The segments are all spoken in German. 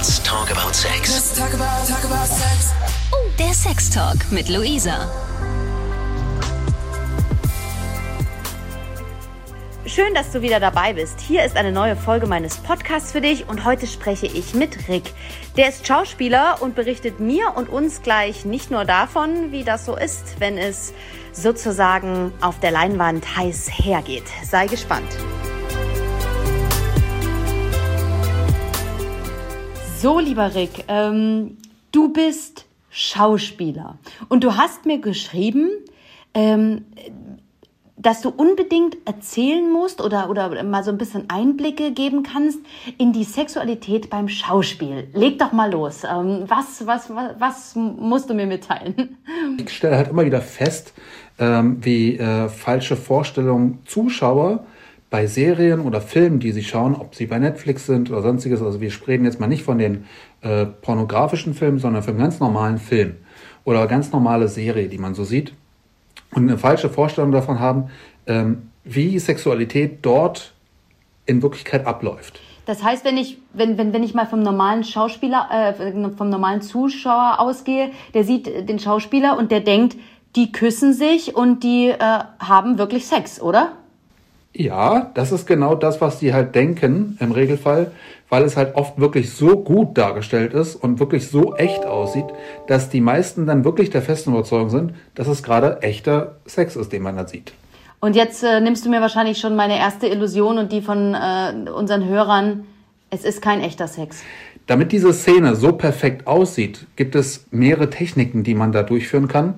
Let's talk about sex. Let's talk about, talk about sex. Der Sex Talk mit Luisa. Schön, dass du wieder dabei bist. Hier ist eine neue Folge meines Podcasts für dich und heute spreche ich mit Rick. Der ist Schauspieler und berichtet mir und uns gleich nicht nur davon, wie das so ist, wenn es sozusagen auf der Leinwand heiß hergeht. Sei gespannt. So, lieber Rick, ähm, du bist Schauspieler und du hast mir geschrieben, ähm, dass du unbedingt erzählen musst oder, oder mal so ein bisschen Einblicke geben kannst in die Sexualität beim Schauspiel. Leg doch mal los. Ähm, was, was, was, was musst du mir mitteilen? Ich stelle halt immer wieder fest, ähm, wie äh, falsche Vorstellungen Zuschauer bei Serien oder Filmen, die sie schauen, ob sie bei Netflix sind oder sonstiges, also wir sprechen jetzt mal nicht von den äh, pornografischen Filmen, sondern von einem ganz normalen Film oder ganz normale Serie, die man so sieht und eine falsche Vorstellung davon haben, ähm, wie Sexualität dort in Wirklichkeit abläuft. Das heißt, wenn ich, wenn, wenn, wenn ich mal vom normalen Schauspieler, äh, vom normalen Zuschauer ausgehe, der sieht den Schauspieler und der denkt, die küssen sich und die äh, haben wirklich Sex, oder? Ja, das ist genau das, was die halt denken im Regelfall, weil es halt oft wirklich so gut dargestellt ist und wirklich so echt aussieht, dass die meisten dann wirklich der festen Überzeugung sind, dass es gerade echter Sex ist, den man da sieht. Und jetzt äh, nimmst du mir wahrscheinlich schon meine erste Illusion und die von äh, unseren Hörern. Es ist kein echter Sex. Damit diese Szene so perfekt aussieht, gibt es mehrere Techniken, die man da durchführen kann.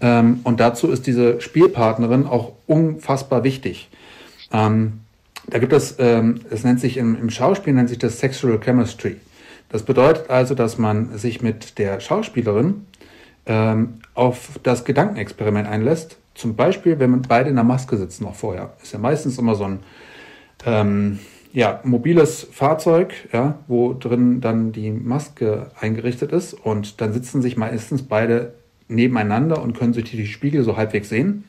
Ähm, und dazu ist diese Spielpartnerin auch unfassbar wichtig. Ähm, da gibt es, ähm, es nennt sich im, im Schauspiel nennt sich das Sexual Chemistry. Das bedeutet also, dass man sich mit der Schauspielerin ähm, auf das Gedankenexperiment einlässt. Zum Beispiel, wenn man beide in der Maske sitzen noch vorher. Ist ja meistens immer so ein ähm, ja, mobiles Fahrzeug, ja, wo drin dann die Maske eingerichtet ist und dann sitzen sich meistens beide nebeneinander und können sich die Spiegel so halbwegs sehen.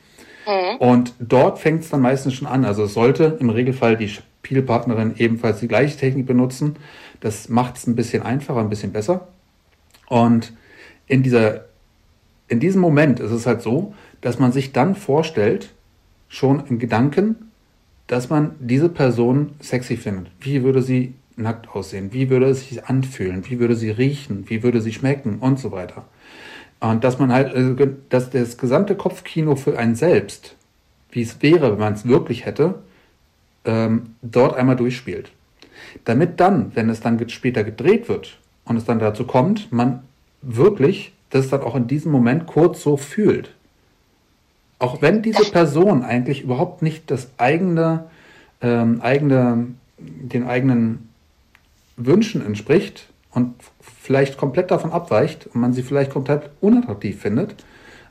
Mhm. Und dort fängt es dann meistens schon an. Also es sollte im Regelfall die Spielpartnerin ebenfalls die gleiche Technik benutzen. Das macht es ein bisschen einfacher, ein bisschen besser. Und in, dieser, in diesem Moment ist es halt so, dass man sich dann vorstellt, schon im Gedanken, dass man diese Person sexy findet. Wie würde sie nackt aussehen? Wie würde es sich anfühlen? Wie würde sie riechen? Wie würde sie schmecken? Und so weiter. Und dass man halt, also, dass das gesamte Kopfkino für einen selbst, wie es wäre, wenn man es wirklich hätte, ähm, dort einmal durchspielt. Damit dann, wenn es dann später gedreht wird und es dann dazu kommt, man wirklich das dann auch in diesem Moment kurz so fühlt. Auch wenn diese Person eigentlich überhaupt nicht das eigene, ähm, eigene, den eigenen Wünschen entspricht und vielleicht komplett davon abweicht und man sie vielleicht komplett unattraktiv findet,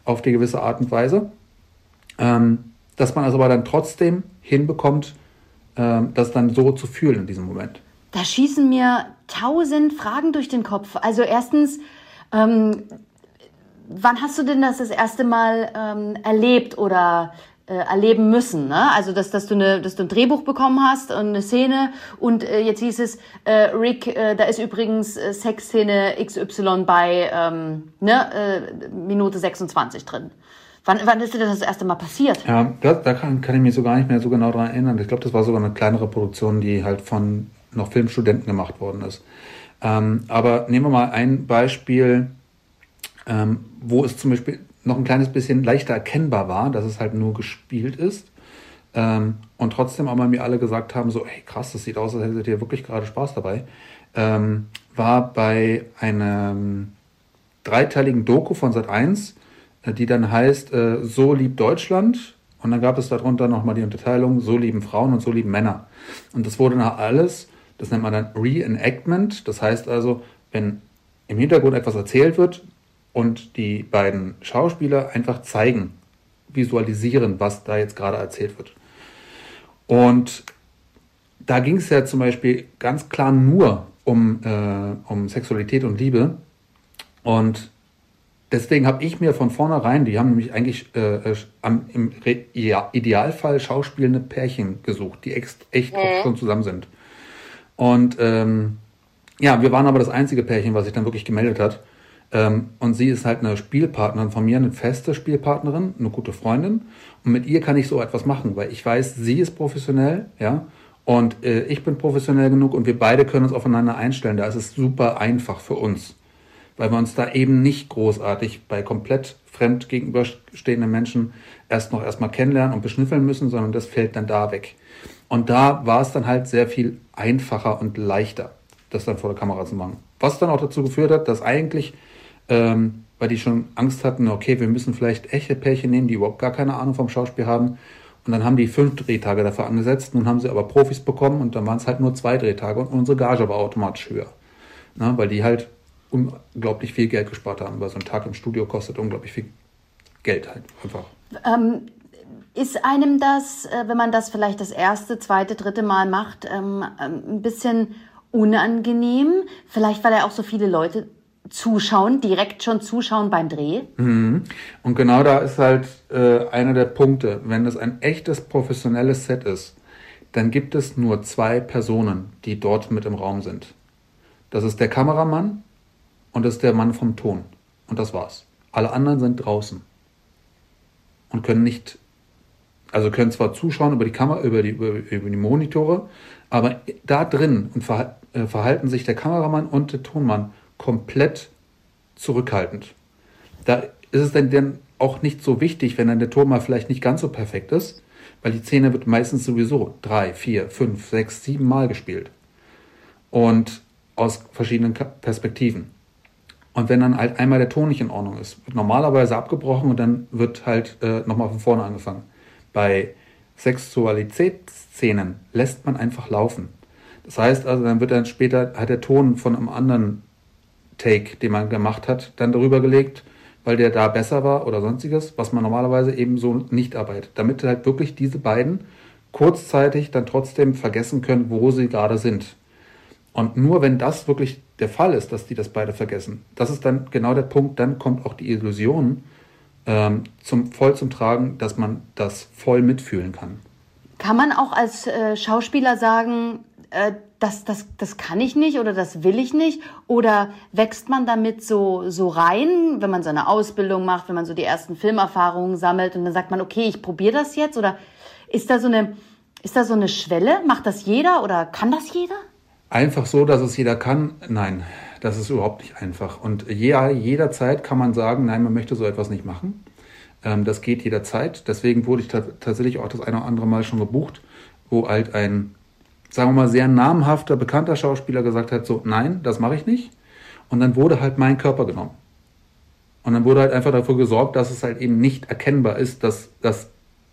auf die gewisse Art und Weise, ähm, dass man also aber dann trotzdem hinbekommt, ähm, das dann so zu fühlen in diesem Moment. Da schießen mir tausend Fragen durch den Kopf. Also erstens, ähm, wann hast du denn das das erste Mal ähm, erlebt oder erleben müssen. Ne? Also, dass, dass, du eine, dass du ein Drehbuch bekommen hast und eine Szene und äh, jetzt hieß es, äh, Rick, äh, da ist übrigens äh, Sexszene XY bei ähm, ne, äh, Minute 26 drin. Wann, wann ist dir das das erste Mal passiert? Ja, da, da kann, kann ich mich so gar nicht mehr so genau daran erinnern. Ich glaube, das war sogar eine kleinere Produktion, die halt von noch Filmstudenten gemacht worden ist. Ähm, aber nehmen wir mal ein Beispiel, ähm, wo es zum Beispiel noch ein kleines bisschen leichter erkennbar war, dass es halt nur gespielt ist. Ähm, und trotzdem aber mir alle gesagt haben, so, hey krass, das sieht aus, als hättet ihr wirklich gerade Spaß dabei, ähm, war bei einem dreiteiligen Doku von Sat1, äh, die dann heißt äh, So liebt Deutschland. Und dann gab es darunter nochmal die Unterteilung So lieben Frauen und So lieben Männer. Und das wurde nach alles, das nennt man dann Reenactment. Das heißt also, wenn im Hintergrund etwas erzählt wird, und die beiden Schauspieler einfach zeigen, visualisieren, was da jetzt gerade erzählt wird. Und da ging es ja zum Beispiel ganz klar nur um, äh, um Sexualität und Liebe. Und deswegen habe ich mir von vornherein, die haben nämlich eigentlich äh, äh am, im Re Idealfall schauspielende Pärchen gesucht, die echt, echt auch schon zusammen sind. Und ähm, ja, wir waren aber das einzige Pärchen, was sich dann wirklich gemeldet hat. Ähm, und sie ist halt eine Spielpartnerin von mir, eine feste Spielpartnerin, eine gute Freundin. Und mit ihr kann ich so etwas machen, weil ich weiß, sie ist professionell, ja, und äh, ich bin professionell genug und wir beide können uns aufeinander einstellen. Da ist es super einfach für uns, weil wir uns da eben nicht großartig bei komplett fremd gegenüberstehenden Menschen erst noch erstmal kennenlernen und beschnüffeln müssen, sondern das fällt dann da weg. Und da war es dann halt sehr viel einfacher und leichter, das dann vor der Kamera zu machen. Was dann auch dazu geführt hat, dass eigentlich, ähm, weil die schon Angst hatten, okay, wir müssen vielleicht echte Pärchen nehmen, die überhaupt gar keine Ahnung vom Schauspiel haben. Und dann haben die fünf Drehtage dafür angesetzt. Nun haben sie aber Profis bekommen und dann waren es halt nur zwei Drehtage und unsere Gage war automatisch höher. Na, weil die halt unglaublich viel Geld gespart haben, weil so ein Tag im Studio kostet unglaublich viel Geld halt einfach. Ähm, ist einem das, äh, wenn man das vielleicht das erste, zweite, dritte Mal macht, ähm, ähm, ein bisschen unangenehm? Vielleicht, weil ja auch so viele Leute zuschauen, direkt schon zuschauen beim Dreh? Mhm. Und genau da ist halt äh, einer der Punkte. Wenn es ein echtes professionelles Set ist, dann gibt es nur zwei Personen, die dort mit im Raum sind. Das ist der Kameramann und das ist der Mann vom Ton. Und das war's. Alle anderen sind draußen und können nicht, also können zwar zuschauen über die Kamera, über die, über, über die Monitore, aber da drin und äh, verhalten sich der Kameramann und der Tonmann komplett zurückhaltend. Da ist es dann, auch nicht so wichtig, wenn dann der Ton mal vielleicht nicht ganz so perfekt ist, weil die Szene wird meistens sowieso drei, vier, fünf, sechs, sieben Mal gespielt. Und aus verschiedenen Perspektiven. Und wenn dann halt einmal der Ton nicht in Ordnung ist, wird normalerweise abgebrochen und dann wird halt äh, nochmal von vorne angefangen. Bei Sexualitätsszenen lässt man einfach laufen. Das heißt also, dann wird dann später hat der Ton von einem anderen Take, den man gemacht hat, dann darüber gelegt, weil der da besser war oder sonstiges, was man normalerweise eben so nicht arbeitet. Damit halt wirklich diese beiden kurzzeitig dann trotzdem vergessen können, wo sie gerade sind. Und nur wenn das wirklich der Fall ist, dass die das beide vergessen, das ist dann genau der Punkt, dann kommt auch die Illusion ähm, zum, voll zum Tragen, dass man das voll mitfühlen kann. Kann man auch als äh, Schauspieler sagen, äh, das, das, das kann ich nicht oder das will ich nicht? Oder wächst man damit so, so rein, wenn man so eine Ausbildung macht, wenn man so die ersten Filmerfahrungen sammelt und dann sagt man, okay, ich probiere das jetzt? Oder ist da so eine, ist da so eine Schwelle? Macht das jeder oder kann das jeder? Einfach so, dass es jeder kann? Nein, das ist überhaupt nicht einfach. Und ja, jederzeit kann man sagen, nein, man möchte so etwas nicht machen. Ähm, das geht jederzeit. Deswegen wurde ich tatsächlich auch das eine oder andere Mal schon gebucht, wo halt ein, sagen wir mal, sehr namhafter, bekannter Schauspieler gesagt hat, so, nein, das mache ich nicht. Und dann wurde halt mein Körper genommen. Und dann wurde halt einfach dafür gesorgt, dass es halt eben nicht erkennbar ist, dass das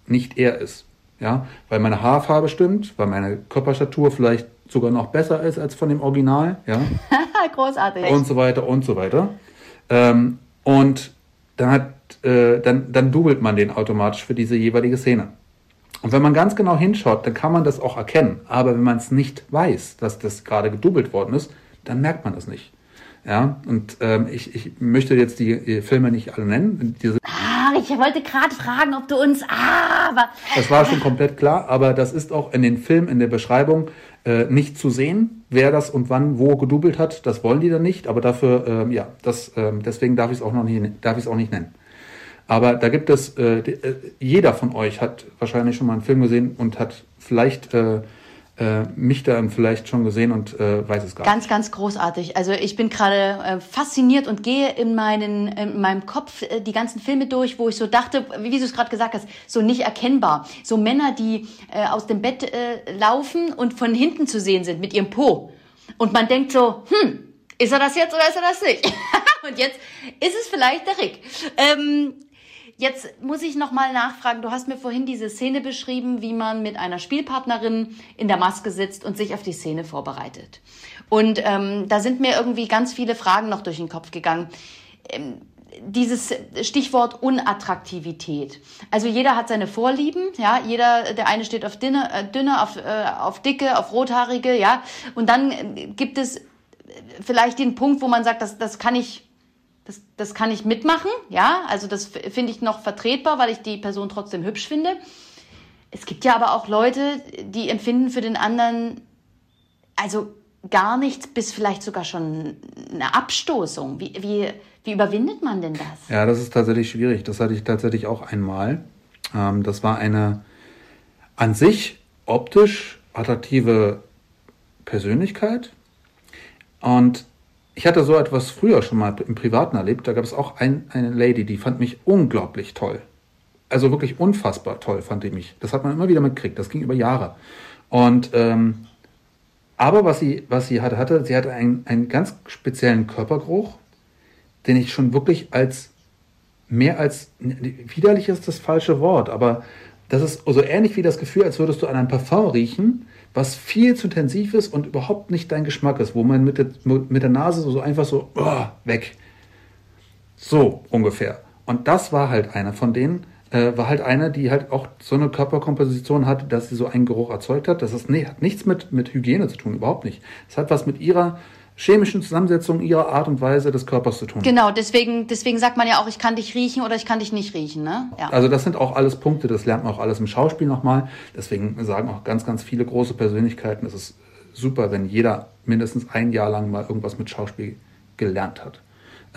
nicht er ist. Ja, weil meine Haarfarbe stimmt, weil meine Körperstatur vielleicht sogar noch besser ist als von dem Original, ja. Großartig. Und so weiter und so weiter. Ähm, und dann hat, äh, dann, dann doubelt man den automatisch für diese jeweilige Szene. Und wenn man ganz genau hinschaut, dann kann man das auch erkennen. Aber wenn man es nicht weiß, dass das gerade gedoubelt worden ist, dann merkt man das nicht. Ja, und ähm, ich, ich möchte jetzt die, die Filme nicht alle nennen. Diese ah, ich wollte gerade fragen, ob du uns. Ah, aber. Das war schon komplett klar, aber das ist auch in den Filmen, in der Beschreibung äh, nicht zu sehen, wer das und wann wo gedoubelt hat. Das wollen die dann nicht, aber dafür, ähm, ja, das, ähm, deswegen darf ich es auch noch nicht, darf ich es auch nicht nennen. Aber da gibt es, äh, äh, jeder von euch hat wahrscheinlich schon mal einen Film gesehen und hat vielleicht äh, äh, mich dann vielleicht schon gesehen und äh, weiß es gar ganz, nicht. Ganz, ganz großartig. Also ich bin gerade äh, fasziniert und gehe in, meinen, in meinem Kopf äh, die ganzen Filme durch, wo ich so dachte, wie, wie du es gerade gesagt hast, so nicht erkennbar. So Männer, die äh, aus dem Bett äh, laufen und von hinten zu sehen sind mit ihrem Po. Und man denkt so, hm, ist er das jetzt oder ist er das nicht? und jetzt ist es vielleicht der Rick. Ähm, Jetzt muss ich nochmal nachfragen. Du hast mir vorhin diese Szene beschrieben, wie man mit einer Spielpartnerin in der Maske sitzt und sich auf die Szene vorbereitet. Und ähm, da sind mir irgendwie ganz viele Fragen noch durch den Kopf gegangen. Ähm, dieses Stichwort Unattraktivität. Also jeder hat seine Vorlieben, ja. Jeder, der eine steht auf dünne, äh, dünne auf, äh, auf dicke, auf rothaarige, ja. Und dann äh, gibt es vielleicht den Punkt, wo man sagt, das, das kann ich das, das kann ich mitmachen, ja. Also das finde ich noch vertretbar, weil ich die Person trotzdem hübsch finde. Es gibt ja aber auch Leute, die empfinden für den anderen, also gar nichts bis vielleicht sogar schon eine Abstoßung. Wie, wie, wie überwindet man denn das? Ja, das ist tatsächlich schwierig. Das hatte ich tatsächlich auch einmal. Ähm, das war eine an sich optisch attraktive Persönlichkeit. Und ich hatte so etwas früher schon mal im Privaten erlebt. Da gab es auch ein, eine Lady, die fand mich unglaublich toll. Also wirklich unfassbar toll fand die mich. Das hat man immer wieder mitgekriegt. Das ging über Jahre. Und ähm, aber was sie, was sie hatte, hatte, sie hatte einen, einen ganz speziellen Körpergeruch, den ich schon wirklich als mehr als widerlich ist das falsche Wort, aber das ist so ähnlich wie das Gefühl, als würdest du an einem Parfum riechen, was viel zu intensiv ist und überhaupt nicht dein Geschmack ist, wo man mit der, mit der Nase so einfach so oh, weg. So ungefähr. Und das war halt einer von denen, äh, war halt eine, die halt auch so eine Körperkomposition hatte, dass sie so einen Geruch erzeugt hat. Das ist, nee, hat nichts mit, mit Hygiene zu tun, überhaupt nicht. Es hat was mit ihrer chemischen Zusammensetzung ihrer Art und Weise des Körpers zu tun. Genau, deswegen, deswegen sagt man ja auch, ich kann dich riechen oder ich kann dich nicht riechen. Ne? Ja. Also das sind auch alles Punkte, das lernt man auch alles im Schauspiel nochmal. Deswegen sagen auch ganz, ganz viele große Persönlichkeiten, es ist super, wenn jeder mindestens ein Jahr lang mal irgendwas mit Schauspiel gelernt hat.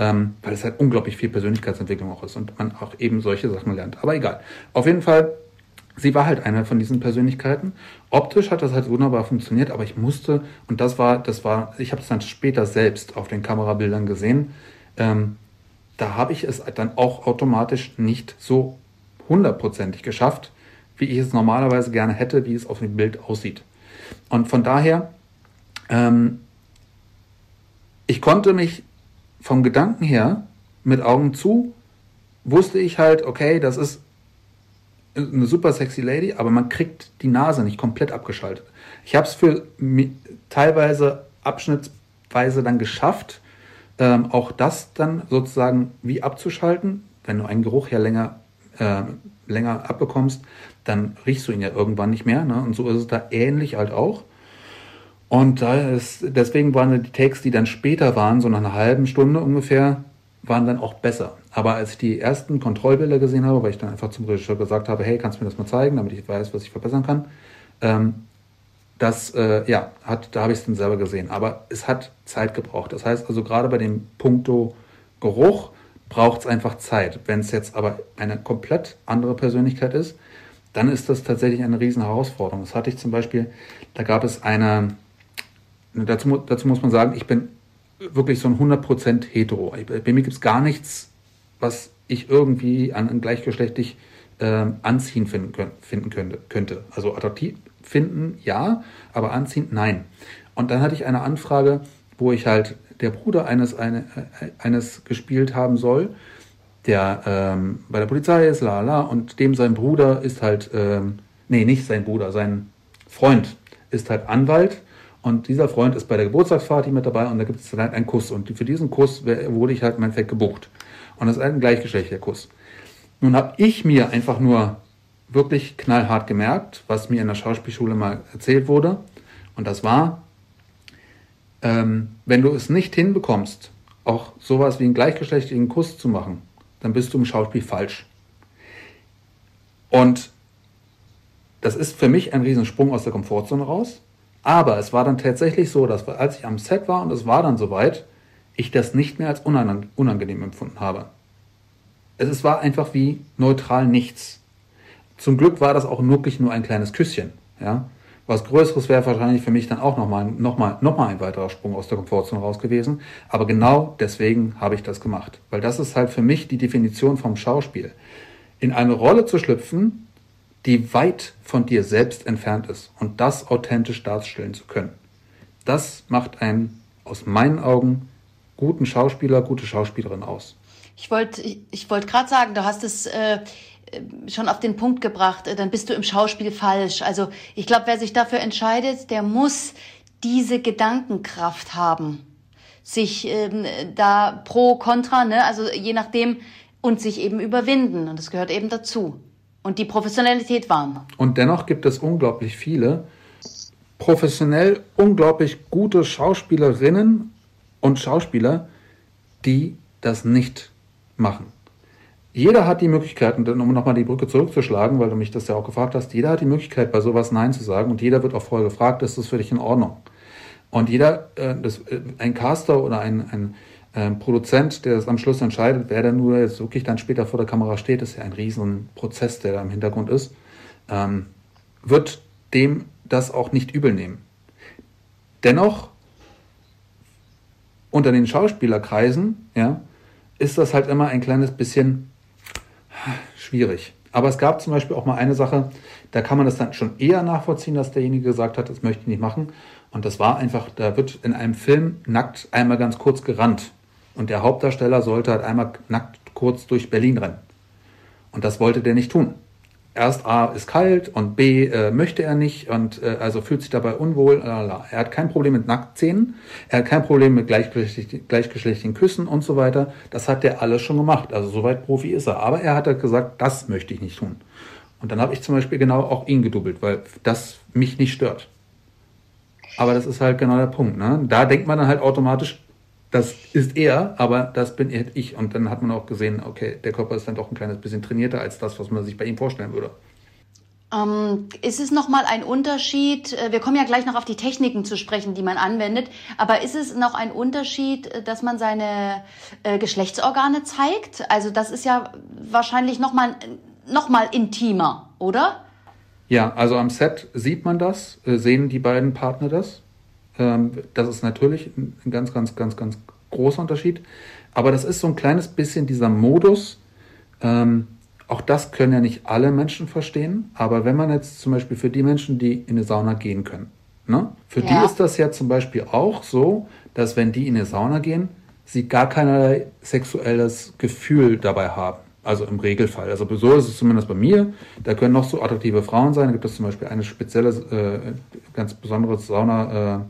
Ähm, weil es halt unglaublich viel Persönlichkeitsentwicklung auch ist und man auch eben solche Sachen lernt. Aber egal. Auf jeden Fall sie war halt eine von diesen Persönlichkeiten. Optisch hat das halt wunderbar funktioniert, aber ich musste, und das war, das war, ich habe es dann später selbst auf den Kamerabildern gesehen, ähm, da habe ich es dann auch automatisch nicht so hundertprozentig geschafft, wie ich es normalerweise gerne hätte, wie es auf dem Bild aussieht. Und von daher, ähm, ich konnte mich vom Gedanken her mit Augen zu, wusste ich halt, okay, das ist eine super sexy Lady, aber man kriegt die Nase nicht komplett abgeschaltet. Ich habe es für teilweise abschnittsweise dann geschafft, ähm, auch das dann sozusagen wie abzuschalten. Wenn du einen Geruch ja länger, äh, länger abbekommst, dann riechst du ihn ja irgendwann nicht mehr. Ne? Und so ist es da ähnlich halt auch. Und da ist, deswegen waren die Takes, die dann später waren, so nach einer halben Stunde ungefähr, waren dann auch besser. Aber als ich die ersten Kontrollbilder gesehen habe, weil ich dann einfach zum Regisseur gesagt habe, hey, kannst du mir das mal zeigen, damit ich weiß, was ich verbessern kann, ähm, das, äh, ja, hat, da habe ich es dann selber gesehen. Aber es hat Zeit gebraucht. Das heißt also, gerade bei dem Punkto Geruch braucht es einfach Zeit. Wenn es jetzt aber eine komplett andere Persönlichkeit ist, dann ist das tatsächlich eine riesen Herausforderung. Das hatte ich zum Beispiel, da gab es eine, dazu, dazu muss man sagen, ich bin wirklich so ein 100% hetero. Bei mir gibt es gar nichts, was ich irgendwie an, an gleichgeschlechtlich äh, anziehen finden, können, finden könnte, könnte. Also attraktiv finden, ja, aber anziehen, nein. Und dann hatte ich eine Anfrage, wo ich halt der Bruder eines, eine, äh, eines gespielt haben soll, der ähm, bei der Polizei ist, la la, und dem sein Bruder ist halt, ähm, nee, nicht sein Bruder, sein Freund ist halt Anwalt und dieser Freund ist bei der Geburtstagsparty mit dabei und da gibt es dann halt einen Kuss. Und für diesen Kuss wurde ich halt im Endeffekt gebucht. Und das ist ein gleichgeschlechtlicher Kuss. Nun habe ich mir einfach nur wirklich knallhart gemerkt, was mir in der Schauspielschule mal erzählt wurde. Und das war, ähm, wenn du es nicht hinbekommst, auch sowas wie einen gleichgeschlechtlichen Kuss zu machen, dann bist du im Schauspiel falsch. Und das ist für mich ein Riesensprung aus der Komfortzone raus. Aber es war dann tatsächlich so, dass als ich am Set war und es war dann soweit, ich das nicht mehr als unangenehm empfunden habe. Es war einfach wie neutral nichts. Zum Glück war das auch wirklich nur ein kleines Küsschen. Ja? Was Größeres wäre wahrscheinlich für mich dann auch nochmal noch mal, noch mal ein weiterer Sprung aus der Komfortzone raus gewesen. Aber genau deswegen habe ich das gemacht. Weil das ist halt für mich die Definition vom Schauspiel. In eine Rolle zu schlüpfen, die weit von dir selbst entfernt ist und das authentisch darstellen zu können. Das macht einen aus meinen Augen guten Schauspieler, gute Schauspielerin aus. Ich wollte ich, ich wollt gerade sagen, du hast es äh, schon auf den Punkt gebracht, äh, dann bist du im Schauspiel falsch. Also ich glaube, wer sich dafür entscheidet, der muss diese Gedankenkraft haben, sich ähm, da pro, contra, ne, also je nachdem, und sich eben überwinden. Und das gehört eben dazu und die Professionalität waren. Und dennoch gibt es unglaublich viele professionell unglaublich gute Schauspielerinnen und Schauspieler, die das nicht machen. Jeder hat die Möglichkeit, und um nochmal die Brücke zurückzuschlagen, weil du mich das ja auch gefragt hast, jeder hat die Möglichkeit, bei sowas Nein zu sagen und jeder wird auch vorher gefragt, ist das für dich in Ordnung? Und jeder, äh, das, äh, ein Caster oder ein, ein äh, Produzent, der das am Schluss entscheidet, wer dann nur jetzt wirklich dann später vor der Kamera steht, ist ja ein riesen Prozess, der da im Hintergrund ist, ähm, wird dem das auch nicht übel nehmen. Dennoch, unter den Schauspielerkreisen, ja, ist das halt immer ein kleines bisschen schwierig. Aber es gab zum Beispiel auch mal eine Sache, da kann man das dann schon eher nachvollziehen, dass derjenige gesagt hat, das möchte ich nicht machen. Und das war einfach, da wird in einem Film nackt einmal ganz kurz gerannt. Und der Hauptdarsteller sollte halt einmal nackt kurz durch Berlin rennen. Und das wollte der nicht tun erst A ist kalt und B äh, möchte er nicht und äh, also fühlt sich dabei unwohl. Lalala. Er hat kein Problem mit Nacktszenen, er hat kein Problem mit gleichgeschlechtlichen, gleichgeschlechtlichen Küssen und so weiter. Das hat der alles schon gemacht. Also soweit Profi ist er. Aber er hat halt gesagt, das möchte ich nicht tun. Und dann habe ich zum Beispiel genau auch ihn gedoubelt, weil das mich nicht stört. Aber das ist halt genau der Punkt. Ne? Da denkt man dann halt automatisch, das ist er, aber das bin ich. Und dann hat man auch gesehen, okay, der Körper ist dann doch ein kleines bisschen trainierter als das, was man sich bei ihm vorstellen würde. Ähm, ist es nochmal ein Unterschied, äh, wir kommen ja gleich noch auf die Techniken zu sprechen, die man anwendet, aber ist es noch ein Unterschied, äh, dass man seine äh, Geschlechtsorgane zeigt? Also das ist ja wahrscheinlich nochmal noch mal intimer, oder? Ja, also am Set sieht man das, äh, sehen die beiden Partner das. Ähm, das ist natürlich ein ganz, ganz, ganz, ganz großer Unterschied. Aber das ist so ein kleines bisschen dieser Modus. Ähm, auch das können ja nicht alle Menschen verstehen. Aber wenn man jetzt zum Beispiel für die Menschen, die in eine Sauna gehen können, ne? für ja. die ist das ja zum Beispiel auch so, dass wenn die in eine Sauna gehen, sie gar keinerlei sexuelles Gefühl dabei haben. Also im Regelfall. Also so ist es zumindest bei mir. Da können noch so attraktive Frauen sein. Da gibt es zum Beispiel eine spezielle, äh, ganz besondere Sauna. Äh,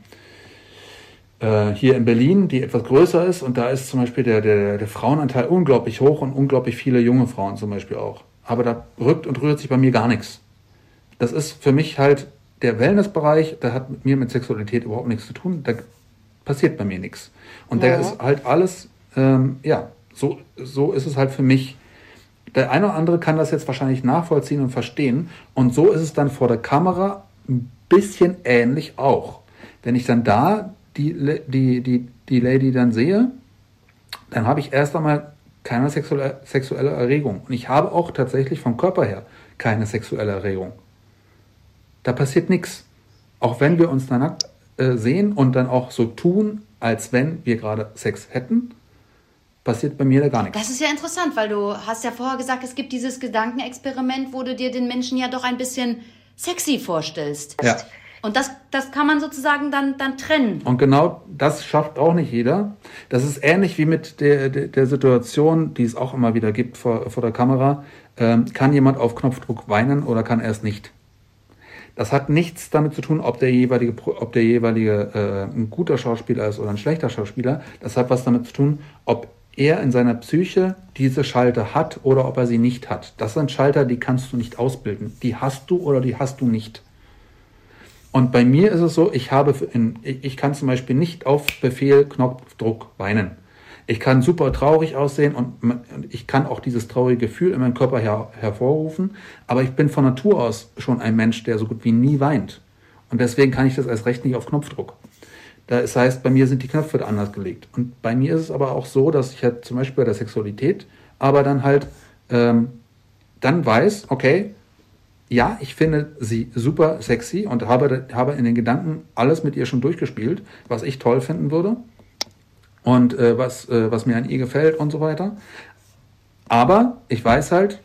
äh, hier in Berlin, die etwas größer ist. Und da ist zum Beispiel der, der, der Frauenanteil unglaublich hoch und unglaublich viele junge Frauen zum Beispiel auch. Aber da rückt und rührt sich bei mir gar nichts. Das ist für mich halt der Wellnessbereich, der hat mit mir mit Sexualität überhaupt nichts zu tun. Da passiert bei mir nichts. Und ja. der ist halt alles, ähm, ja, so, so ist es halt für mich. Der eine oder andere kann das jetzt wahrscheinlich nachvollziehen und verstehen. Und so ist es dann vor der Kamera ein bisschen ähnlich auch. Wenn ich dann da die, die, die, die Lady dann sehe, dann habe ich erst einmal keine sexuelle, sexuelle Erregung. Und ich habe auch tatsächlich vom Körper her keine sexuelle Erregung. Da passiert nichts. Auch wenn wir uns dann nackt äh, sehen und dann auch so tun, als wenn wir gerade Sex hätten, passiert bei mir da gar nichts. Das ist ja interessant, weil du hast ja vorher gesagt, es gibt dieses Gedankenexperiment, wo du dir den Menschen ja doch ein bisschen sexy vorstellst. Ja. Und das, das kann man sozusagen dann, dann trennen. Und genau das schafft auch nicht jeder. Das ist ähnlich wie mit der, der, Situation, die es auch immer wieder gibt vor, vor der Kamera. Ähm, kann jemand auf Knopfdruck weinen oder kann er es nicht? Das hat nichts damit zu tun, ob der jeweilige, ob der jeweilige äh, ein guter Schauspieler ist oder ein schlechter Schauspieler. Das hat was damit zu tun, ob er in seiner Psyche diese Schalter hat oder ob er sie nicht hat. Das sind Schalter, die kannst du nicht ausbilden. Die hast du oder die hast du nicht. Und bei mir ist es so, ich habe, in, ich kann zum Beispiel nicht auf Befehl Knopfdruck weinen. Ich kann super traurig aussehen und ich kann auch dieses traurige Gefühl in meinem Körper her, hervorrufen, aber ich bin von Natur aus schon ein Mensch, der so gut wie nie weint. Und deswegen kann ich das als recht nicht auf Knopfdruck. Das heißt, bei mir sind die Knöpfe anders gelegt. Und bei mir ist es aber auch so, dass ich halt zum Beispiel bei der Sexualität aber dann halt ähm, dann weiß, okay, ja, ich finde sie super sexy und habe, habe in den Gedanken alles mit ihr schon durchgespielt, was ich toll finden würde und äh, was, äh, was mir an ihr gefällt und so weiter. Aber ich weiß halt,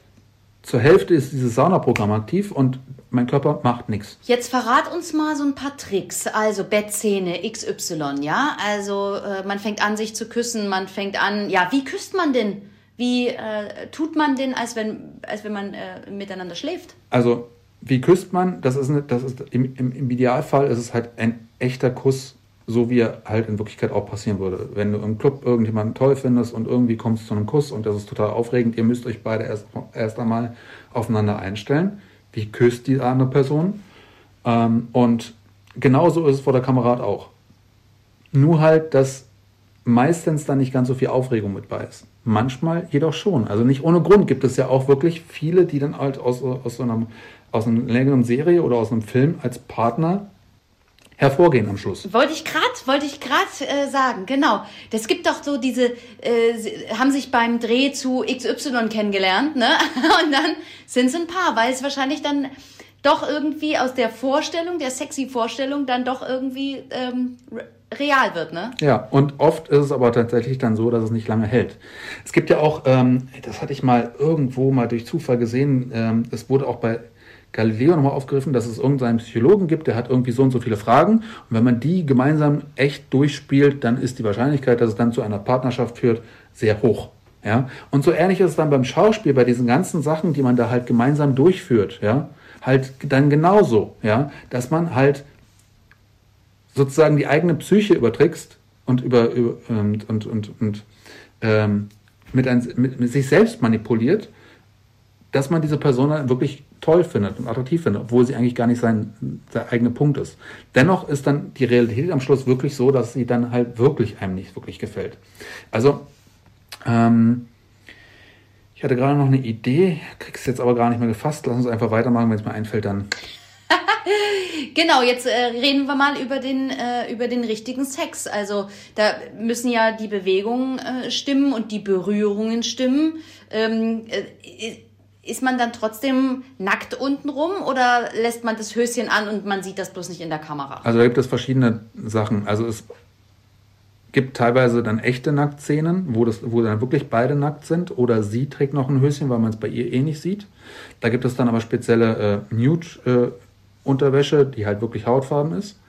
zur Hälfte ist dieses Saunaprogramm aktiv und mein Körper macht nichts. Jetzt verrat uns mal so ein paar Tricks. Also Bettszene XY, ja? Also äh, man fängt an, sich zu küssen, man fängt an, ja, wie küsst man denn? Wie äh, tut man denn, als wenn, als wenn man äh, miteinander schläft? Also, wie küsst man? Das ist, eine, das ist im, im, im Idealfall ist es halt ein echter Kuss, so wie er halt in Wirklichkeit auch passieren würde. Wenn du im Club irgendjemanden toll findest und irgendwie kommst zu einem Kuss und das ist total aufregend, ihr müsst euch beide erst, erst einmal aufeinander einstellen. Wie küsst die andere Person? Ähm, und genauso ist es vor der Kamerad auch. Nur halt, dass meistens dann nicht ganz so viel Aufregung mit bei ist. Manchmal jedoch schon. Also nicht ohne Grund gibt es ja auch wirklich viele, die dann halt aus, aus, so einem, aus einer längeren Serie oder aus einem Film als Partner hervorgehen am Schluss. Wollte ich gerade, wollte ich gerade äh, sagen, genau. Das gibt doch so diese, äh, haben sich beim Dreh zu XY kennengelernt, ne? Und dann sind sie ein Paar, weil es wahrscheinlich dann doch irgendwie aus der Vorstellung, der sexy Vorstellung, dann doch irgendwie ähm, real wird, ne? Ja, und oft ist es aber tatsächlich dann so, dass es nicht lange hält. Es gibt ja auch, ähm, das hatte ich mal irgendwo mal durch Zufall gesehen, ähm, es wurde auch bei Galileo nochmal aufgegriffen, dass es irgendeinen Psychologen gibt, der hat irgendwie so und so viele Fragen. Und wenn man die gemeinsam echt durchspielt, dann ist die Wahrscheinlichkeit, dass es dann zu einer Partnerschaft führt, sehr hoch. Ja? Und so ähnlich ist es dann beim Schauspiel, bei diesen ganzen Sachen, die man da halt gemeinsam durchführt, ja, halt dann genauso, ja, dass man halt sozusagen die eigene Psyche übertrickst und über, über und, und, und, und ähm, mit, ein, mit, mit sich selbst manipuliert, dass man diese Person dann wirklich toll findet und attraktiv findet, obwohl sie eigentlich gar nicht sein der eigene Punkt ist. Dennoch ist dann die Realität am Schluss wirklich so, dass sie dann halt wirklich einem nicht wirklich gefällt. Also, ähm, ich hatte gerade noch eine Idee, krieg's jetzt aber gar nicht mehr gefasst. Lass uns einfach weitermachen, wenn es mir einfällt, dann. Genau, jetzt äh, reden wir mal über den, äh, über den richtigen Sex. Also da müssen ja die Bewegungen äh, stimmen und die Berührungen stimmen. Ähm, äh, ist man dann trotzdem nackt untenrum oder lässt man das Höschen an und man sieht das bloß nicht in der Kamera? Also da gibt es verschiedene Sachen. Also es gibt teilweise dann echte Nacktszenen, wo, das, wo dann wirklich beide nackt sind oder sie trägt noch ein Höschen, weil man es bei ihr eh nicht sieht. Da gibt es dann aber spezielle äh, Nude-Unterwäsche, die halt wirklich hautfarben ist.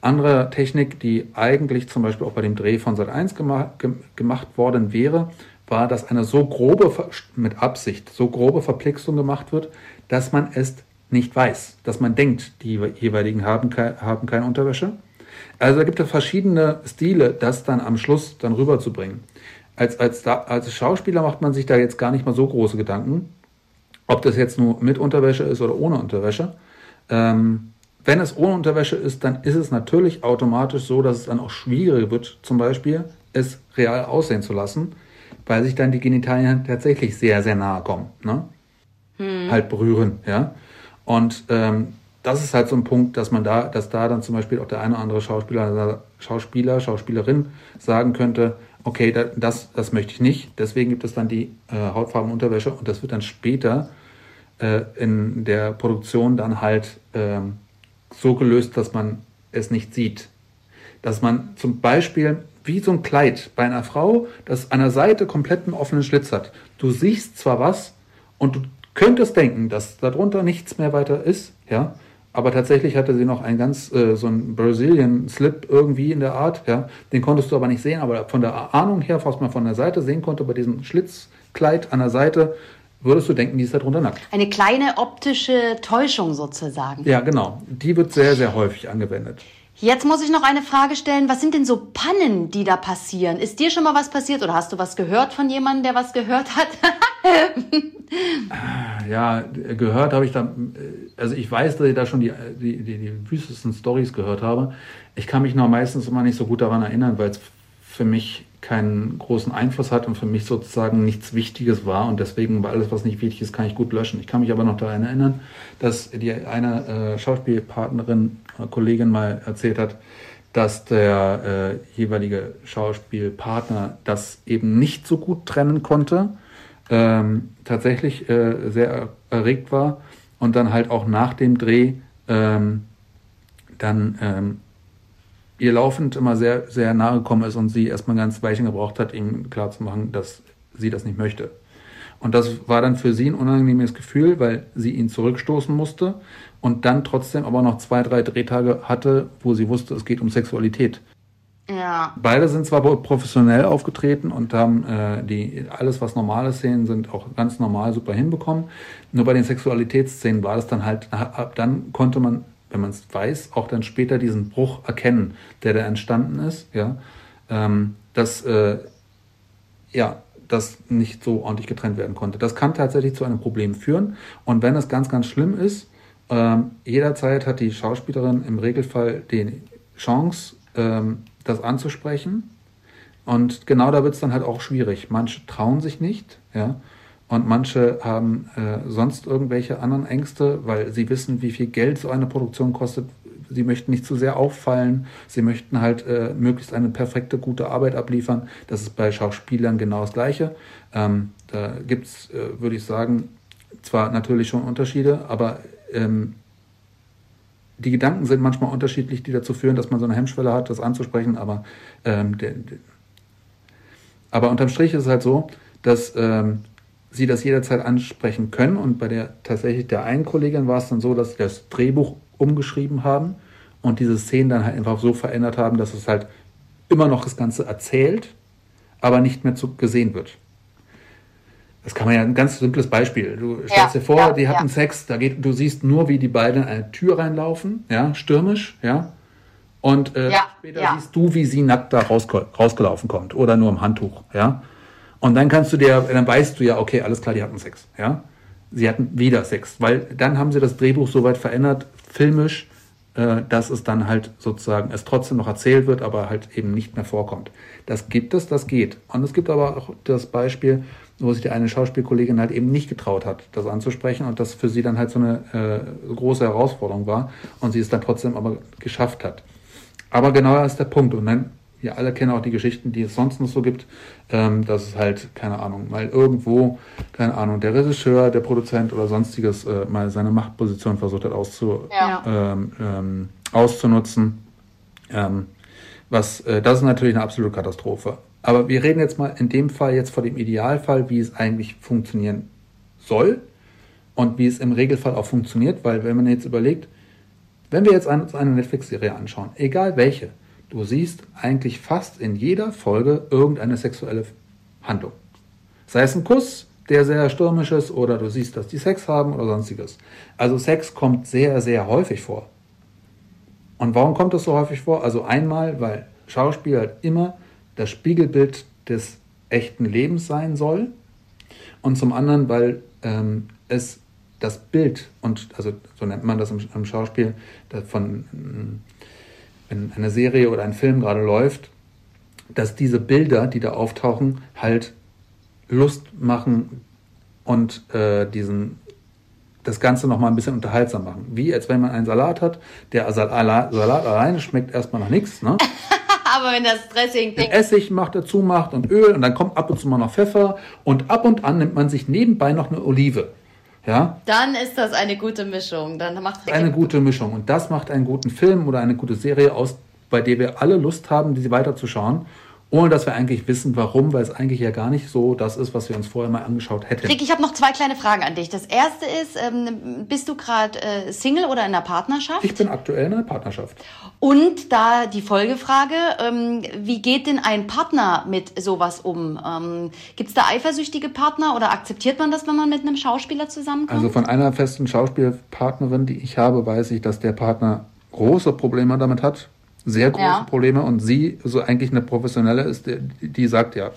Andere Technik, die eigentlich zum Beispiel auch bei dem Dreh von Sat 1 gema ge gemacht worden wäre, war, dass eine so grobe, mit Absicht, so grobe Verplixung gemacht wird, dass man es nicht weiß, dass man denkt, die jeweiligen haben, haben keine Unterwäsche. Also da gibt es verschiedene Stile, das dann am Schluss dann rüberzubringen. Als, als, als Schauspieler macht man sich da jetzt gar nicht mal so große Gedanken, ob das jetzt nur mit Unterwäsche ist oder ohne Unterwäsche. Ähm, wenn es ohne Unterwäsche ist, dann ist es natürlich automatisch so, dass es dann auch schwieriger wird, zum Beispiel es real aussehen zu lassen, weil sich dann die Genitalien tatsächlich sehr, sehr nahe kommen. Ne? Halt berühren, ja. Und ähm, das ist halt so ein Punkt, dass man da, dass da dann zum Beispiel auch der eine oder andere Schauspieler, Schauspieler, Schauspielerin sagen könnte, okay, da, das, das möchte ich nicht. Deswegen gibt es dann die äh, Hautfarbenunterwäsche und das wird dann später äh, in der Produktion dann halt ähm, so gelöst, dass man es nicht sieht. Dass man zum Beispiel wie so ein Kleid bei einer Frau, das an der Seite komplett einen offenen Schlitz hat. Du siehst zwar was und du könntest denken, dass darunter nichts mehr weiter ist, ja, aber tatsächlich hatte sie noch einen ganz, äh, so einen Brazilian Slip irgendwie in der Art, ja, den konntest du aber nicht sehen, aber von der Ahnung her, was man von der Seite sehen konnte, bei diesem Schlitzkleid an der Seite, würdest du denken, die ist darunter nackt. Eine kleine optische Täuschung sozusagen. Ja, genau. Die wird sehr, sehr häufig angewendet. Jetzt muss ich noch eine Frage stellen. Was sind denn so Pannen, die da passieren? Ist dir schon mal was passiert oder hast du was gehört von jemandem, der was gehört hat? Ja, gehört habe ich da, also ich weiß, dass ich da schon die, die, die, die wüstesten Stories gehört habe. Ich kann mich noch meistens immer nicht so gut daran erinnern, weil es für mich keinen großen Einfluss hat und für mich sozusagen nichts Wichtiges war und deswegen bei alles, was nicht wichtig ist, kann ich gut löschen. Ich kann mich aber noch daran erinnern, dass die eine äh, Schauspielpartnerin, äh, Kollegin mal erzählt hat, dass der äh, jeweilige Schauspielpartner das eben nicht so gut trennen konnte, ähm, tatsächlich äh, sehr erregt war und dann halt auch nach dem Dreh ähm, dann ähm, ihr laufend immer sehr, sehr nahe gekommen ist und sie erstmal ganz Weichen gebraucht hat, ihm klarzumachen, dass sie das nicht möchte. Und das war dann für sie ein unangenehmes Gefühl, weil sie ihn zurückstoßen musste und dann trotzdem aber noch zwei, drei Drehtage hatte, wo sie wusste, es geht um Sexualität. ja. Beide sind zwar professionell aufgetreten und haben äh, die alles, was normale Szenen sind, auch ganz normal super hinbekommen. Nur bei den Sexualitätsszenen war das dann halt, ab dann konnte man, wenn man es weiß, auch dann später diesen Bruch erkennen, der da entstanden ist, ja, ähm, dass äh, ja, das nicht so ordentlich getrennt werden konnte. Das kann tatsächlich zu einem Problem führen. Und wenn es ganz, ganz schlimm ist, ähm, jederzeit hat die Schauspielerin im Regelfall die Chance, ähm, das anzusprechen. Und genau da wird es dann halt auch schwierig. Manche trauen sich nicht, ja. Und manche haben äh, sonst irgendwelche anderen Ängste, weil sie wissen, wie viel Geld so eine Produktion kostet. sie möchten nicht zu sehr auffallen, sie möchten halt äh, möglichst eine perfekte, gute Arbeit abliefern. Das ist bei Schauspielern genau das Gleiche. Ähm, da gibt es, äh, würde ich sagen, zwar natürlich schon Unterschiede, aber ähm, die Gedanken sind manchmal unterschiedlich, die dazu führen, dass man so eine Hemmschwelle hat, das anzusprechen, aber, ähm, der, der, aber unterm Strich ist es halt so, dass ähm, sie das jederzeit ansprechen können und bei der tatsächlich der einen Kollegin war es dann so, dass sie das Drehbuch umgeschrieben haben und diese Szenen dann halt einfach so verändert haben, dass es halt immer noch das Ganze erzählt, aber nicht mehr zu, gesehen wird. Das kann man ja ein ganz simples Beispiel. Du stellst ja, dir vor, ja, die hatten ja. Sex, da geht, du siehst nur, wie die beiden in eine Tür reinlaufen, ja, stürmisch, ja. Und äh, später siehst du, wie sie nackt da raus, rausgelaufen kommt oder nur im Handtuch, ja. Und dann kannst du dir, dann weißt du ja, okay, alles klar, die hatten Sex, ja. Sie hatten wieder Sex, weil dann haben sie das Drehbuch so weit verändert, filmisch, äh, dass es dann halt sozusagen es trotzdem noch erzählt wird, aber halt eben nicht mehr vorkommt. Das gibt es, das geht. Und es gibt aber auch das Beispiel, wo sich die eine Schauspielkollegin halt eben nicht getraut hat, das anzusprechen und das für sie dann halt so eine äh, große Herausforderung war und sie es dann trotzdem aber geschafft hat. Aber genau ist der Punkt. Und dann, wir alle kennen auch die Geschichten, die es sonst noch so gibt, ähm, dass es halt, keine Ahnung, mal irgendwo, keine Ahnung, der Regisseur, der Produzent oder sonstiges äh, mal seine Machtposition versucht hat auszu, ja. ähm, ähm, auszunutzen. Ähm, was, äh, das ist natürlich eine absolute Katastrophe. Aber wir reden jetzt mal in dem Fall jetzt vor dem Idealfall, wie es eigentlich funktionieren soll und wie es im Regelfall auch funktioniert, weil wenn man jetzt überlegt, wenn wir jetzt uns eine Netflix-Serie anschauen, egal welche, du siehst eigentlich fast in jeder Folge irgendeine sexuelle Handlung. Sei es ein Kuss, der sehr stürmisch ist, oder du siehst, dass die Sex haben oder sonstiges. Also Sex kommt sehr, sehr häufig vor. Und warum kommt das so häufig vor? Also einmal, weil Schauspieler halt immer das Spiegelbild des echten Lebens sein soll und zum anderen, weil ähm, es das Bild und also so nennt man das im, im Schauspiel von wenn eine Serie oder ein Film gerade läuft, dass diese Bilder, die da auftauchen, halt Lust machen und äh, diesen das Ganze noch mal ein bisschen unterhaltsam machen. Wie als wenn man einen Salat hat, der Salat, Salat alleine schmeckt erstmal nach nichts, ne? Aber wenn das Dressing Den Essig macht dazu macht und Öl und dann kommt ab und zu mal noch Pfeffer und ab und an nimmt man sich nebenbei noch eine Olive. Ja? Dann ist das eine gute Mischung. Dann macht eine gute Mischung und das macht einen guten Film oder eine gute Serie aus, bei der wir alle Lust haben, diese weiterzuschauen ohne dass wir eigentlich wissen, warum, weil es eigentlich ja gar nicht so das ist, was wir uns vorher mal angeschaut hätten. Rick, ich habe noch zwei kleine Fragen an dich. Das erste ist, ähm, bist du gerade äh, Single oder in einer Partnerschaft? Ich bin aktuell in einer Partnerschaft. Und da die Folgefrage, ähm, wie geht denn ein Partner mit sowas um? Ähm, Gibt es da eifersüchtige Partner oder akzeptiert man das, wenn man mit einem Schauspieler zusammenkommt? Also von einer festen Schauspielpartnerin, die ich habe, weiß ich, dass der Partner große Probleme damit hat, sehr große ja. Probleme und sie so eigentlich eine professionelle ist, die, die sagt ja,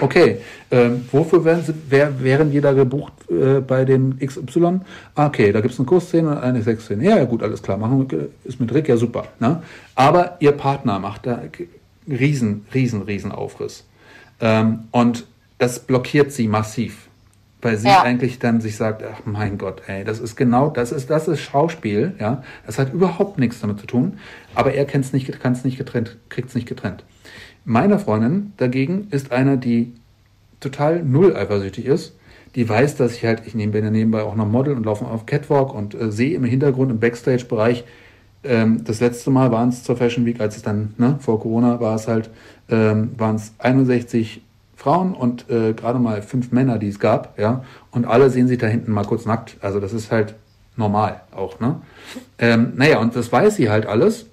okay, äh, wofür wären, sie, wär, wären die da gebucht äh, bei den XY? Okay, da gibt es eine Kursszene und eine Sexszene. Ja, ja, gut, alles klar, machen wir, ist mit Rick ja super. Ne? Aber ihr Partner macht da riesen, riesen, riesen Aufriss. Ähm, und das blockiert sie massiv weil sie ja. eigentlich dann sich sagt, ach mein Gott, ey, das ist genau, das ist, das ist Schauspiel, ja, das hat überhaupt nichts damit zu tun, aber er kennt's nicht, kann es nicht getrennt, kriegt es nicht getrennt. Meine Freundin dagegen ist einer, die total null eifersüchtig ist, die weiß, dass ich halt, ich nehme ja nebenbei auch noch Model und laufe auf Catwalk und äh, sehe im Hintergrund im Backstage-Bereich, ähm, das letzte Mal waren es zur Fashion Week, als es dann, ne, vor Corona war es halt, ähm, waren es 61 Frauen und äh, gerade mal fünf Männer, die es gab, ja, und alle sehen sich da hinten mal kurz nackt. Also das ist halt normal auch, ne? Ähm, naja, und das weiß sie halt alles.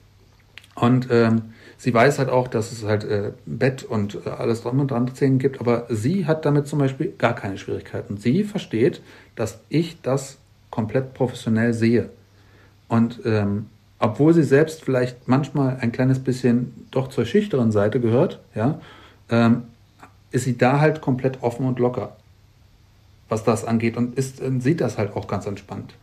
Und ähm, sie weiß halt auch, dass es halt äh, Bett und äh, alles dran und dran Szenen gibt, aber sie hat damit zum Beispiel gar keine Schwierigkeiten. Sie versteht, dass ich das komplett professionell sehe. Und ähm, obwohl sie selbst vielleicht manchmal ein kleines bisschen doch zur schüchteren Seite gehört, ja, ähm, ist sie da halt komplett offen und locker, was das angeht und ist, äh, sieht das halt auch ganz entspannt.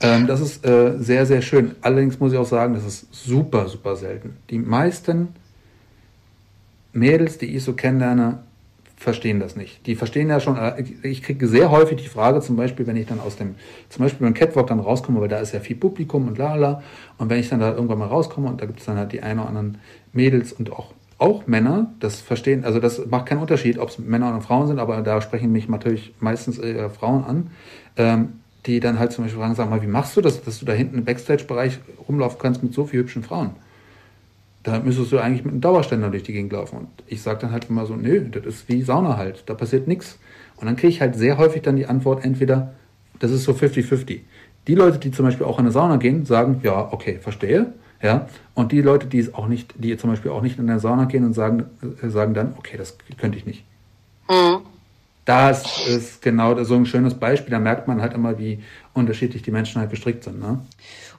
Ähm, das ist äh, sehr, sehr schön. Allerdings muss ich auch sagen, das ist super, super selten. Die meisten Mädels, die ich so kennenlerne, verstehen das nicht. Die verstehen ja schon, äh, ich kriege sehr häufig die Frage, zum Beispiel, wenn ich dann aus dem, zum Beispiel beim Catwalk dann rauskomme, weil da ist ja viel Publikum und lala. Und wenn ich dann da irgendwann mal rauskomme und da gibt es dann halt die ein oder anderen Mädels und auch, auch Männer, das verstehen, also das macht keinen Unterschied, ob es Männer oder Frauen sind, aber da sprechen mich natürlich meistens äh, Frauen an, ähm, die dann halt zum Beispiel fragen, sag mal, wie machst du das, dass du da hinten im Backstage-Bereich rumlaufen kannst mit so vielen hübschen Frauen? da müsstest du eigentlich mit einem Dauerständer durch die Gegend laufen. Und ich sage dann halt immer so, nö, das ist wie Sauna halt, da passiert nichts. Und dann kriege ich halt sehr häufig dann die Antwort, entweder, das ist so 50-50. Die Leute, die zum Beispiel auch in eine Sauna gehen, sagen, ja, okay, verstehe. Ja, und die Leute, die es auch nicht, die zum Beispiel auch nicht in eine Sauna gehen und sagen, äh, sagen dann, okay, das könnte ich nicht. Mhm. Das ist genau so ein schönes Beispiel. Da merkt man halt immer, wie unterschiedlich die Menschen halt gestrickt sind. Ne?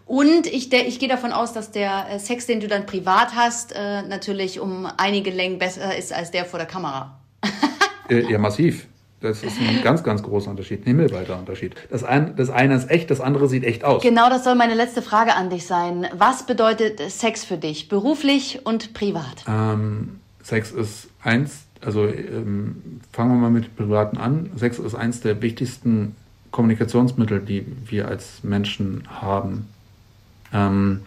Und ich, der, ich gehe davon aus, dass der äh, Sex, den du dann privat hast, äh, natürlich um einige Längen besser ist als der vor der Kamera. ja, massiv. Das ist ein ganz, ganz großer Unterschied, ein himmelweiter Unterschied. Das, ein, das eine ist echt, das andere sieht echt aus. Genau, das soll meine letzte Frage an dich sein. Was bedeutet Sex für dich, beruflich und privat? Ähm, Sex ist eins, also ähm, fangen wir mal mit Privaten an. Sex ist eins der wichtigsten Kommunikationsmittel, die wir als Menschen haben. Ähm,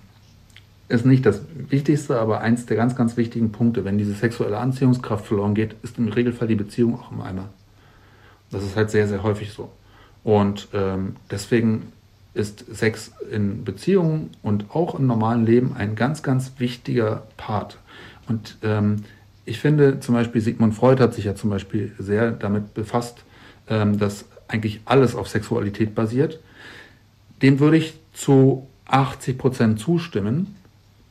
ist nicht das Wichtigste, aber eins der ganz, ganz wichtigen Punkte. Wenn diese sexuelle Anziehungskraft verloren geht, ist im Regelfall die Beziehung auch im Eimer. Das ist halt sehr, sehr häufig so. Und ähm, deswegen ist Sex in Beziehungen und auch im normalen Leben ein ganz, ganz wichtiger Part. Und ähm, ich finde zum Beispiel, Sigmund Freud hat sich ja zum Beispiel sehr damit befasst, ähm, dass eigentlich alles auf Sexualität basiert. Dem würde ich zu 80 Prozent zustimmen,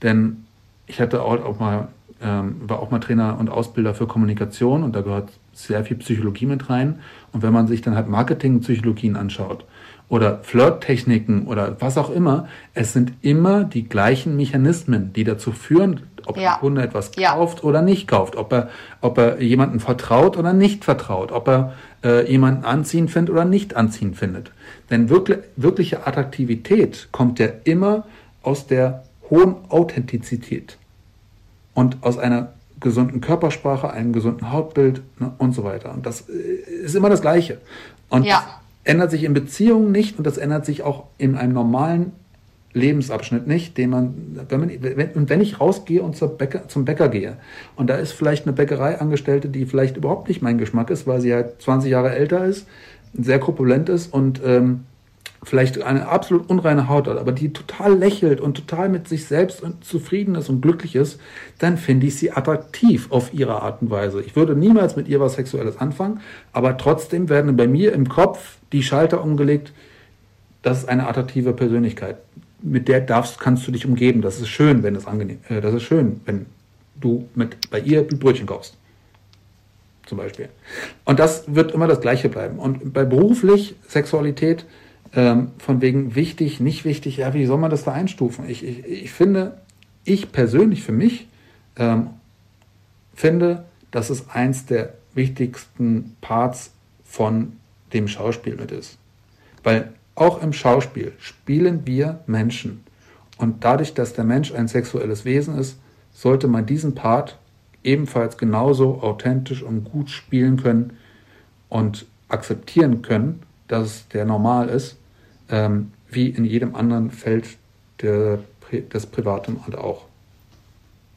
denn ich hatte auch mal, ähm, war auch mal Trainer und Ausbilder für Kommunikation und da gehört sehr viel Psychologie mit rein. Und wenn man sich dann halt Marketingpsychologien anschaut oder Flirttechniken oder was auch immer, es sind immer die gleichen Mechanismen, die dazu führen, ob ja. der Kunde etwas kauft ja. oder nicht kauft, ob er, ob er jemanden vertraut oder nicht vertraut, ob er äh, jemanden anziehen findet oder nicht anziehen findet. Denn wirklich, wirkliche Attraktivität kommt ja immer aus der hohen Authentizität und aus einer gesunden Körpersprache, einem gesunden Hautbild ne, und so weiter. Und das äh, ist immer das Gleiche. Und ja. das ändert sich in Beziehungen nicht und das ändert sich auch in einem normalen Lebensabschnitt nicht, den man, wenn man, wenn, und wenn ich rausgehe und zur Bäcker, zum Bäcker gehe und da ist vielleicht eine Bäckereiangestellte, die vielleicht überhaupt nicht mein Geschmack ist, weil sie halt 20 Jahre älter ist, sehr korpulent ist und ähm, vielleicht eine absolut unreine Haut hat, aber die total lächelt und total mit sich selbst zufrieden ist und glücklich ist, dann finde ich sie attraktiv auf ihre Art und Weise. Ich würde niemals mit ihr was Sexuelles anfangen, aber trotzdem werden bei mir im Kopf die Schalter umgelegt, das ist eine attraktive Persönlichkeit mit der darfst, kannst du dich umgeben. Das ist schön, wenn es angenehm, äh, das ist schön, wenn du mit bei ihr Brötchen kaufst. Zum Beispiel. Und das wird immer das Gleiche bleiben. Und bei beruflich Sexualität, ähm, von wegen wichtig, nicht wichtig, ja, wie soll man das da einstufen? Ich, ich, ich finde, ich persönlich für mich ähm, finde, dass es eins der wichtigsten Parts von dem Schauspiel mit ist. Weil auch im Schauspiel spielen wir Menschen. Und dadurch, dass der Mensch ein sexuelles Wesen ist, sollte man diesen Part ebenfalls genauso authentisch und gut spielen können und akzeptieren können, dass der normal ist, ähm, wie in jedem anderen Feld der, des Privaten und auch.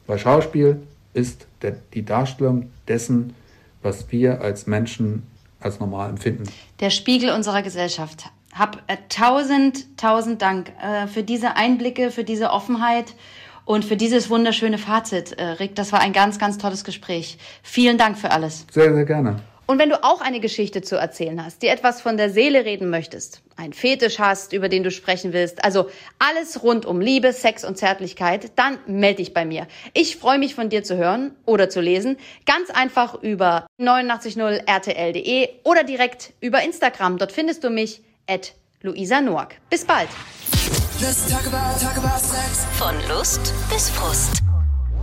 Weil Schauspiel ist der, die Darstellung dessen, was wir als Menschen als normal empfinden. Der Spiegel unserer Gesellschaft. Hab äh, tausend, tausend Dank äh, für diese Einblicke, für diese Offenheit und für dieses wunderschöne Fazit, äh, Rick. Das war ein ganz, ganz tolles Gespräch. Vielen Dank für alles. Sehr, sehr gerne. Und wenn du auch eine Geschichte zu erzählen hast, dir etwas von der Seele reden möchtest, einen Fetisch hast, über den du sprechen willst, also alles rund um Liebe, Sex und Zärtlichkeit, dann melde dich bei mir. Ich freue mich von dir zu hören oder zu lesen. Ganz einfach über 890rtl.de oder direkt über Instagram. Dort findest du mich at Luisa Noack. Bis bald. Talk about, talk about Von Lust bis Frust.